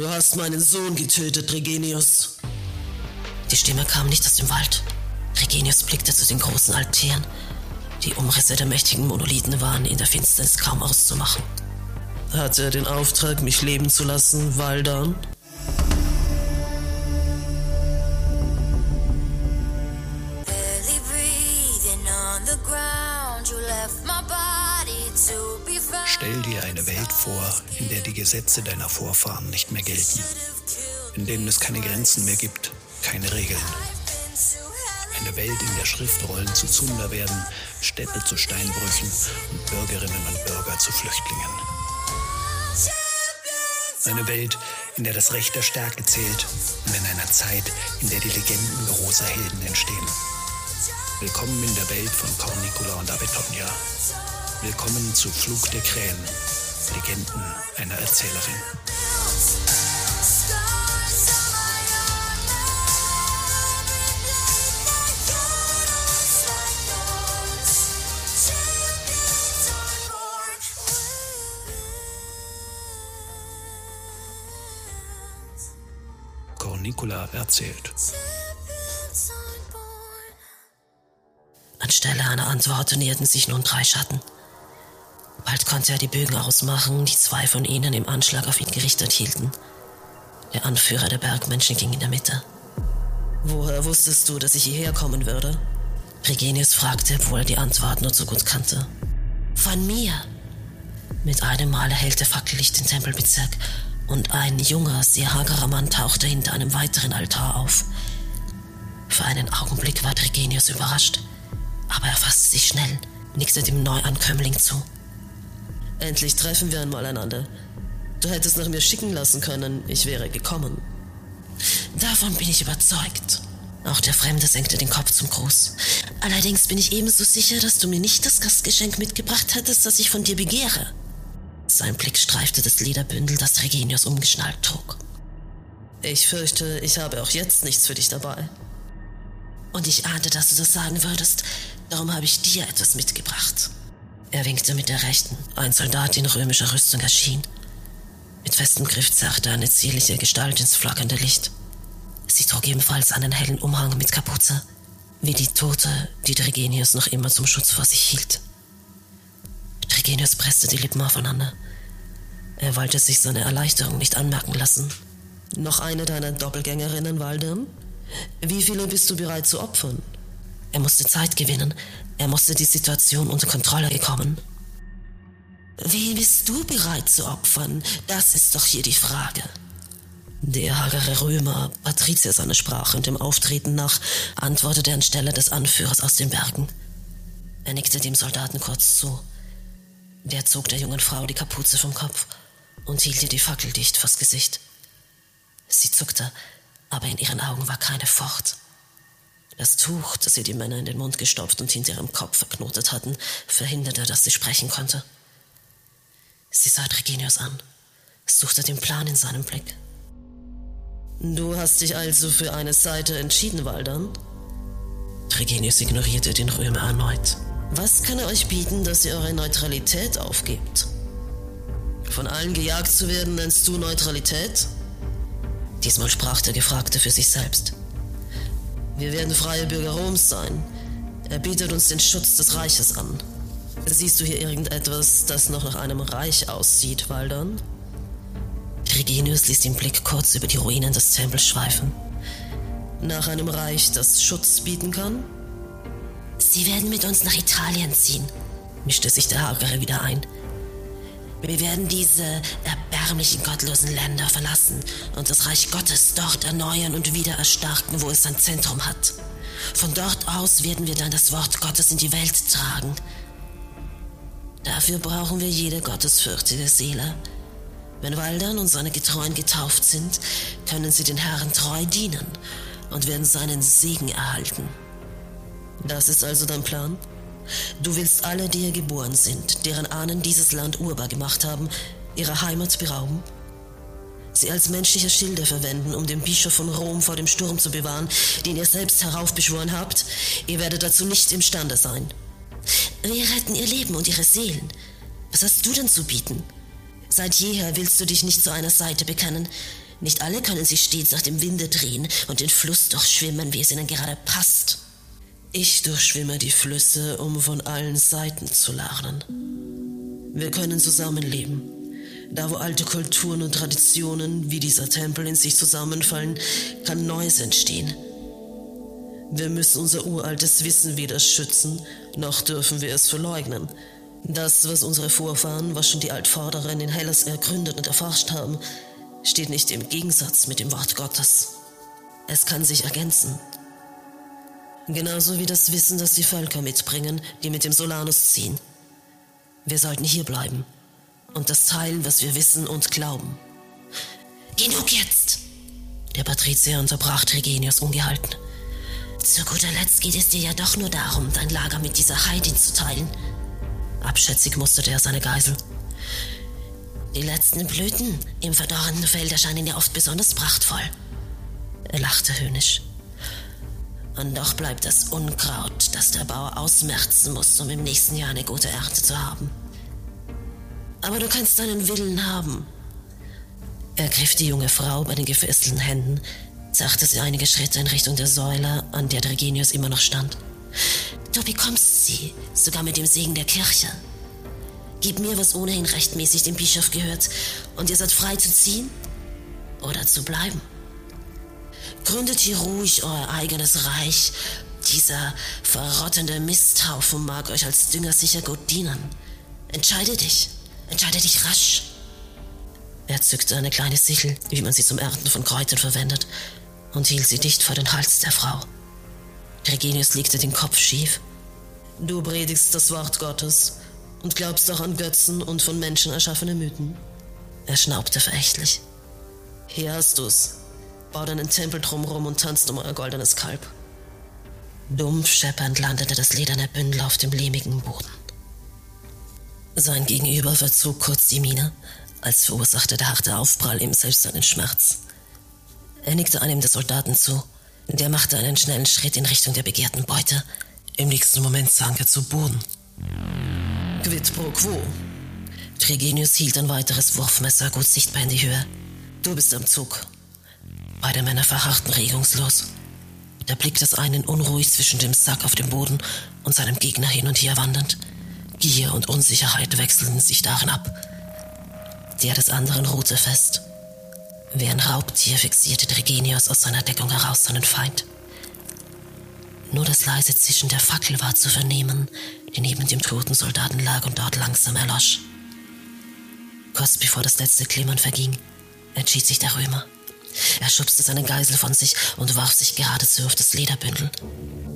Du hast meinen Sohn getötet, Regenius. Die Stimme kam nicht aus dem Wald. Regenius blickte zu den großen Altären. Die Umrisse der mächtigen Monolithen waren in der Finsternis kaum auszumachen. Hat er den Auftrag, mich leben zu lassen, Waldan? Stell dir eine Welt vor, in der die Gesetze deiner Vorfahren nicht mehr gelten, in denen es keine Grenzen mehr gibt, keine Regeln. Eine Welt, in der Schriftrollen zu Zunder werden, Städte zu Steinbrüchen und Bürgerinnen und Bürger zu Flüchtlingen. Eine Welt, in der das Recht der Stärke zählt und in einer Zeit, in der die Legenden großer Helden entstehen. Willkommen in der Welt von Cornicula und Abetonia. Willkommen zu Flug der Krähen, Legenden einer Erzählerin. Cornicula erzählt. Anstelle einer Antwort näherten sich nun drei Schatten. Bald konnte er die Bögen ausmachen, die zwei von ihnen im Anschlag auf ihn gerichtet hielten. Der Anführer der Bergmenschen ging in der Mitte. Woher wusstest du, dass ich hierher kommen würde? Regenius fragte, obwohl er die Antwort nur zu gut kannte. Von mir. Mit einem Mal erhellte Fackellicht den Tempelbezirk und ein junger, sehr hagerer Mann tauchte hinter einem weiteren Altar auf. Für einen Augenblick war Regenius überrascht, aber er fasste sich schnell, nickte dem Neuankömmling zu. Endlich treffen wir einmal einander. Du hättest nach mir schicken lassen können, ich wäre gekommen. Davon bin ich überzeugt. Auch der Fremde senkte den Kopf zum Gruß. Allerdings bin ich ebenso sicher, dass du mir nicht das Gastgeschenk mitgebracht hättest, das ich von dir begehre. Sein Blick streifte das Lederbündel, das Regenius umgeschnallt trug. Ich fürchte, ich habe auch jetzt nichts für dich dabei. Und ich ahnte, dass du das sagen würdest, darum habe ich dir etwas mitgebracht. Er winkte mit der rechten. Ein Soldat in römischer Rüstung erschien. Mit festem Griff zerrte eine zierliche Gestalt ins flackernde Licht. Sie trug ebenfalls einen hellen Umhang mit Kapuze, wie die Tote, die Tregenius noch immer zum Schutz vor sich hielt. Tregenius presste die Lippen aufeinander. Er wollte sich seine Erleichterung nicht anmerken lassen. Noch eine deiner Doppelgängerinnen, Waldem? Wie viele bist du bereit zu opfern? Er musste Zeit gewinnen. Er musste die Situation unter Kontrolle bekommen. Wen bist du bereit zu opfern? Das ist doch hier die Frage. Der hagere Römer, Patrizier seine Sprache und dem Auftreten nach, antwortete anstelle des Anführers aus den Bergen. Er nickte dem Soldaten kurz zu. Der zog der jungen Frau die Kapuze vom Kopf und hielt ihr die Fackel dicht vors Gesicht. Sie zuckte, aber in ihren Augen war keine Furcht. Das Tuch, das ihr die Männer in den Mund gestopft und hinter ihrem Kopf verknotet hatten, verhinderte, dass sie sprechen konnte. Sie sah Tregenius an, suchte den Plan in seinem Blick. Du hast dich also für eine Seite entschieden, Waldern? Tregenius ignorierte den Römer erneut. Was kann er euch bieten, dass ihr eure Neutralität aufgebt? Von allen gejagt zu werden, nennst du Neutralität? Diesmal sprach der Gefragte für sich selbst. Wir werden freie Bürger Roms sein. Er bietet uns den Schutz des Reiches an. Siehst du hier irgendetwas, das noch nach einem Reich aussieht, Waldern? Regenius ließ den Blick kurz über die Ruinen des Tempels schweifen. Nach einem Reich, das Schutz bieten kann? Sie werden mit uns nach Italien ziehen, mischte sich der Hagere wieder ein. Wir werden diese erbärmlichen, gottlosen Länder verlassen und das Reich Gottes dort erneuern und wieder erstarken, wo es sein Zentrum hat. Von dort aus werden wir dann das Wort Gottes in die Welt tragen. Dafür brauchen wir jede gottesfürchtige Seele. Wenn Waldern und seine Getreuen getauft sind, können sie den Herrn treu dienen und werden seinen Segen erhalten. Das ist also dein Plan? Du willst alle, die hier geboren sind, deren Ahnen dieses Land urbar gemacht haben, ihre Heimat berauben? Sie als menschliche Schilde verwenden, um den Bischof von Rom vor dem Sturm zu bewahren, den ihr selbst heraufbeschworen habt? Ihr werdet dazu nicht imstande sein. Wir retten ihr Leben und ihre Seelen. Was hast du denn zu bieten? Seit jeher willst du dich nicht zu einer Seite bekennen. Nicht alle können sich stets nach dem Winde drehen und den Fluss durchschwimmen, wie es ihnen gerade passt. Ich durchschwimme die Flüsse, um von allen Seiten zu lernen. Wir können zusammenleben. Da, wo alte Kulturen und Traditionen wie dieser Tempel in sich zusammenfallen, kann Neues entstehen. Wir müssen unser uraltes Wissen weder schützen, noch dürfen wir es verleugnen. Das, was unsere Vorfahren, was schon die Altvorderen in Hellas ergründet und erforscht haben, steht nicht im Gegensatz mit dem Wort Gottes. Es kann sich ergänzen. Genauso wie das Wissen, das die Völker mitbringen, die mit dem Solanus ziehen. Wir sollten hier bleiben und das teilen, was wir wissen und glauben. Genug jetzt! Der Patrizier unterbrach Trigenius ungehalten. Zu guter Letzt geht es dir ja doch nur darum, dein Lager mit dieser Heidin zu teilen. Abschätzig musterte er seine Geisel. Die letzten Blüten im verdorrenden Feld erscheinen ja oft besonders prachtvoll. Er lachte höhnisch. Und doch bleibt das Unkraut, das der Bauer ausmerzen muss, um im nächsten Jahr eine gute Ernte zu haben. Aber du kannst deinen Willen haben. Er griff die junge Frau bei den gefesselten Händen, zachte sie einige Schritte in Richtung der Säule, an der Dregenius immer noch stand. Du bekommst sie, sogar mit dem Segen der Kirche. Gib mir, was ohnehin rechtmäßig dem Bischof gehört, und ihr seid frei zu ziehen oder zu bleiben. Gründet hier ruhig euer eigenes Reich. Dieser verrottende Misthaufen mag euch als Dünger sicher gut dienen. Entscheide dich. Entscheide dich rasch. Er zückte eine kleine Sichel, wie man sie zum Ernten von Kräutern verwendet, und hielt sie dicht vor den Hals der Frau. Regenius legte den Kopf schief. Du predigst das Wort Gottes und glaubst auch an Götzen und von Menschen erschaffene Mythen. Er schnaubte verächtlich. Hier hast du's. Bau deinen Tempel drumrum und tanzt um euer goldenes Kalb. Dumpf scheppernd landete das lederne Bündel auf dem lehmigen Boden. Sein Gegenüber verzog kurz die Miene, als verursachte der harte Aufprall ihm selbst einen Schmerz. Er nickte einem der Soldaten zu, der machte einen schnellen Schritt in Richtung der begehrten Beute. Im nächsten Moment sank er zu Boden. Quid pro quo. Trigenius hielt ein weiteres Wurfmesser gut sichtbar in die Höhe. Du bist am Zug. Beide Männer verharrten regungslos. Der Blick des einen unruhig zwischen dem Sack auf dem Boden und seinem Gegner hin und her wandernd. Gier und Unsicherheit wechselten sich darin ab. Der des anderen ruhte fest. Wie ein Raubtier fixierte Dregenius aus seiner Deckung heraus seinen Feind. Nur das leise Zischen der Fackel war zu vernehmen, die neben dem toten Soldaten lag und dort langsam erlosch. Kurz bevor das letzte Klimmern verging, entschied sich der Römer. Er schubste seinen Geisel von sich und warf sich geradezu auf das Lederbündel.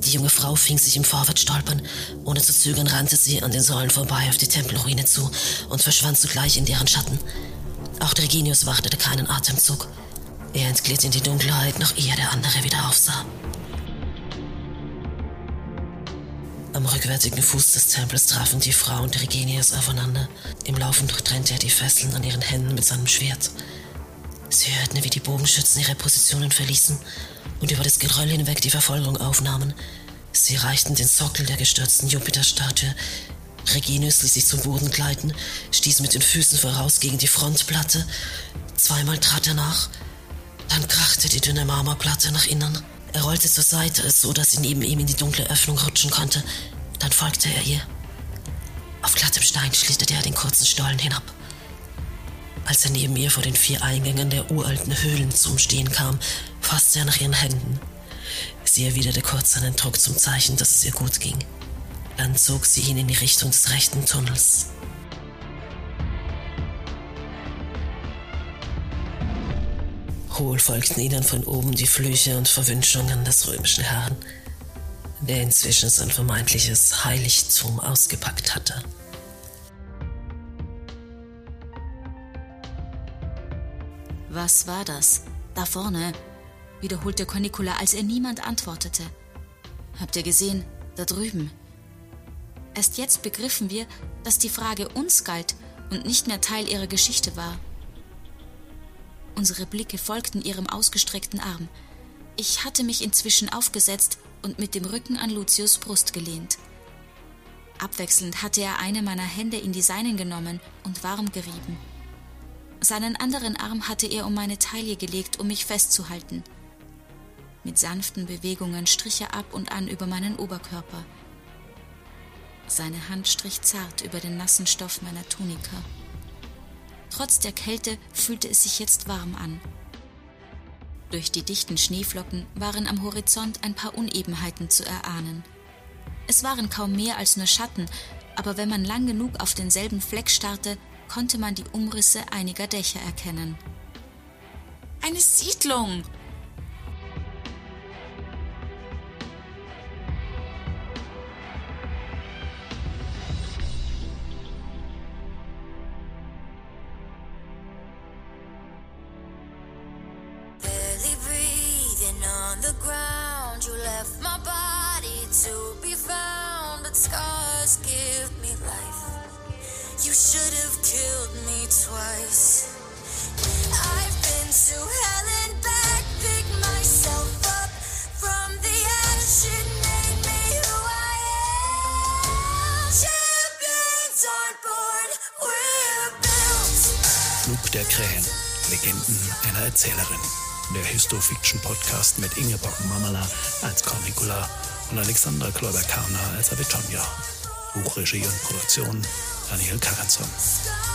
Die junge Frau fing sich im Vorwärtsstolpern. Ohne zu zögern rannte sie an den Säulen vorbei auf die Tempelruine zu und verschwand zugleich in deren Schatten. Auch Reginius wartete keinen Atemzug. Er entglitt in die Dunkelheit, noch ehe der andere wieder aufsah. Am rückwärtigen Fuß des Tempels trafen die Frau und Reginius aufeinander. Im Laufen durchtrennte er die Fesseln an ihren Händen mit seinem Schwert. Sie hörten, wie die Bogenschützen ihre Positionen verließen und über das Geröll hinweg die Verfolgung aufnahmen. Sie reichten den Sockel der gestürzten Jupiterstatue. Reginius ließ sich zum Boden gleiten, stieß mit den Füßen voraus gegen die Frontplatte. Zweimal trat er nach. Dann krachte die dünne Marmorplatte nach innen. Er rollte zur Seite, so dass sie neben ihm in die dunkle Öffnung rutschen konnte. Dann folgte er ihr. Auf glattem Stein schlitterte er den kurzen Stollen hinab. Als er neben ihr vor den vier Eingängen der uralten Höhlen zum Stehen kam, fasste er nach ihren Händen. Sie erwiderte kurz seinen Druck zum Zeichen, dass es ihr gut ging. Dann zog sie ihn in die Richtung des rechten Tunnels. Hohl folgten ihnen von oben die Flüche und Verwünschungen des römischen Herrn, der inzwischen sein vermeintliches Heiligtum ausgepackt hatte. Was war das? Da vorne, wiederholte Cornicula, als er niemand antwortete. Habt ihr gesehen? Da drüben. Erst jetzt begriffen wir, dass die Frage uns galt und nicht mehr Teil ihrer Geschichte war. Unsere Blicke folgten ihrem ausgestreckten Arm. Ich hatte mich inzwischen aufgesetzt und mit dem Rücken an Lucius Brust gelehnt. Abwechselnd hatte er eine meiner Hände in die seinen genommen und warm gerieben. Seinen anderen Arm hatte er um meine Taille gelegt, um mich festzuhalten. Mit sanften Bewegungen strich er ab und an über meinen Oberkörper. Seine Hand strich zart über den nassen Stoff meiner Tunika. Trotz der Kälte fühlte es sich jetzt warm an. Durch die dichten Schneeflocken waren am Horizont ein paar Unebenheiten zu erahnen. Es waren kaum mehr als nur Schatten, aber wenn man lang genug auf denselben Fleck starrte, konnte man die Umrisse einiger Dächer erkennen. Eine Siedlung! give me life. Flug der Krähen, Legenden einer Erzählerin. Der Histofiction-Podcast mit Ingeborg Mamala als Cornicula und Alexandra Kloiber-Karner als Avitonja. Buchregie und Produktion Daniel Karenson.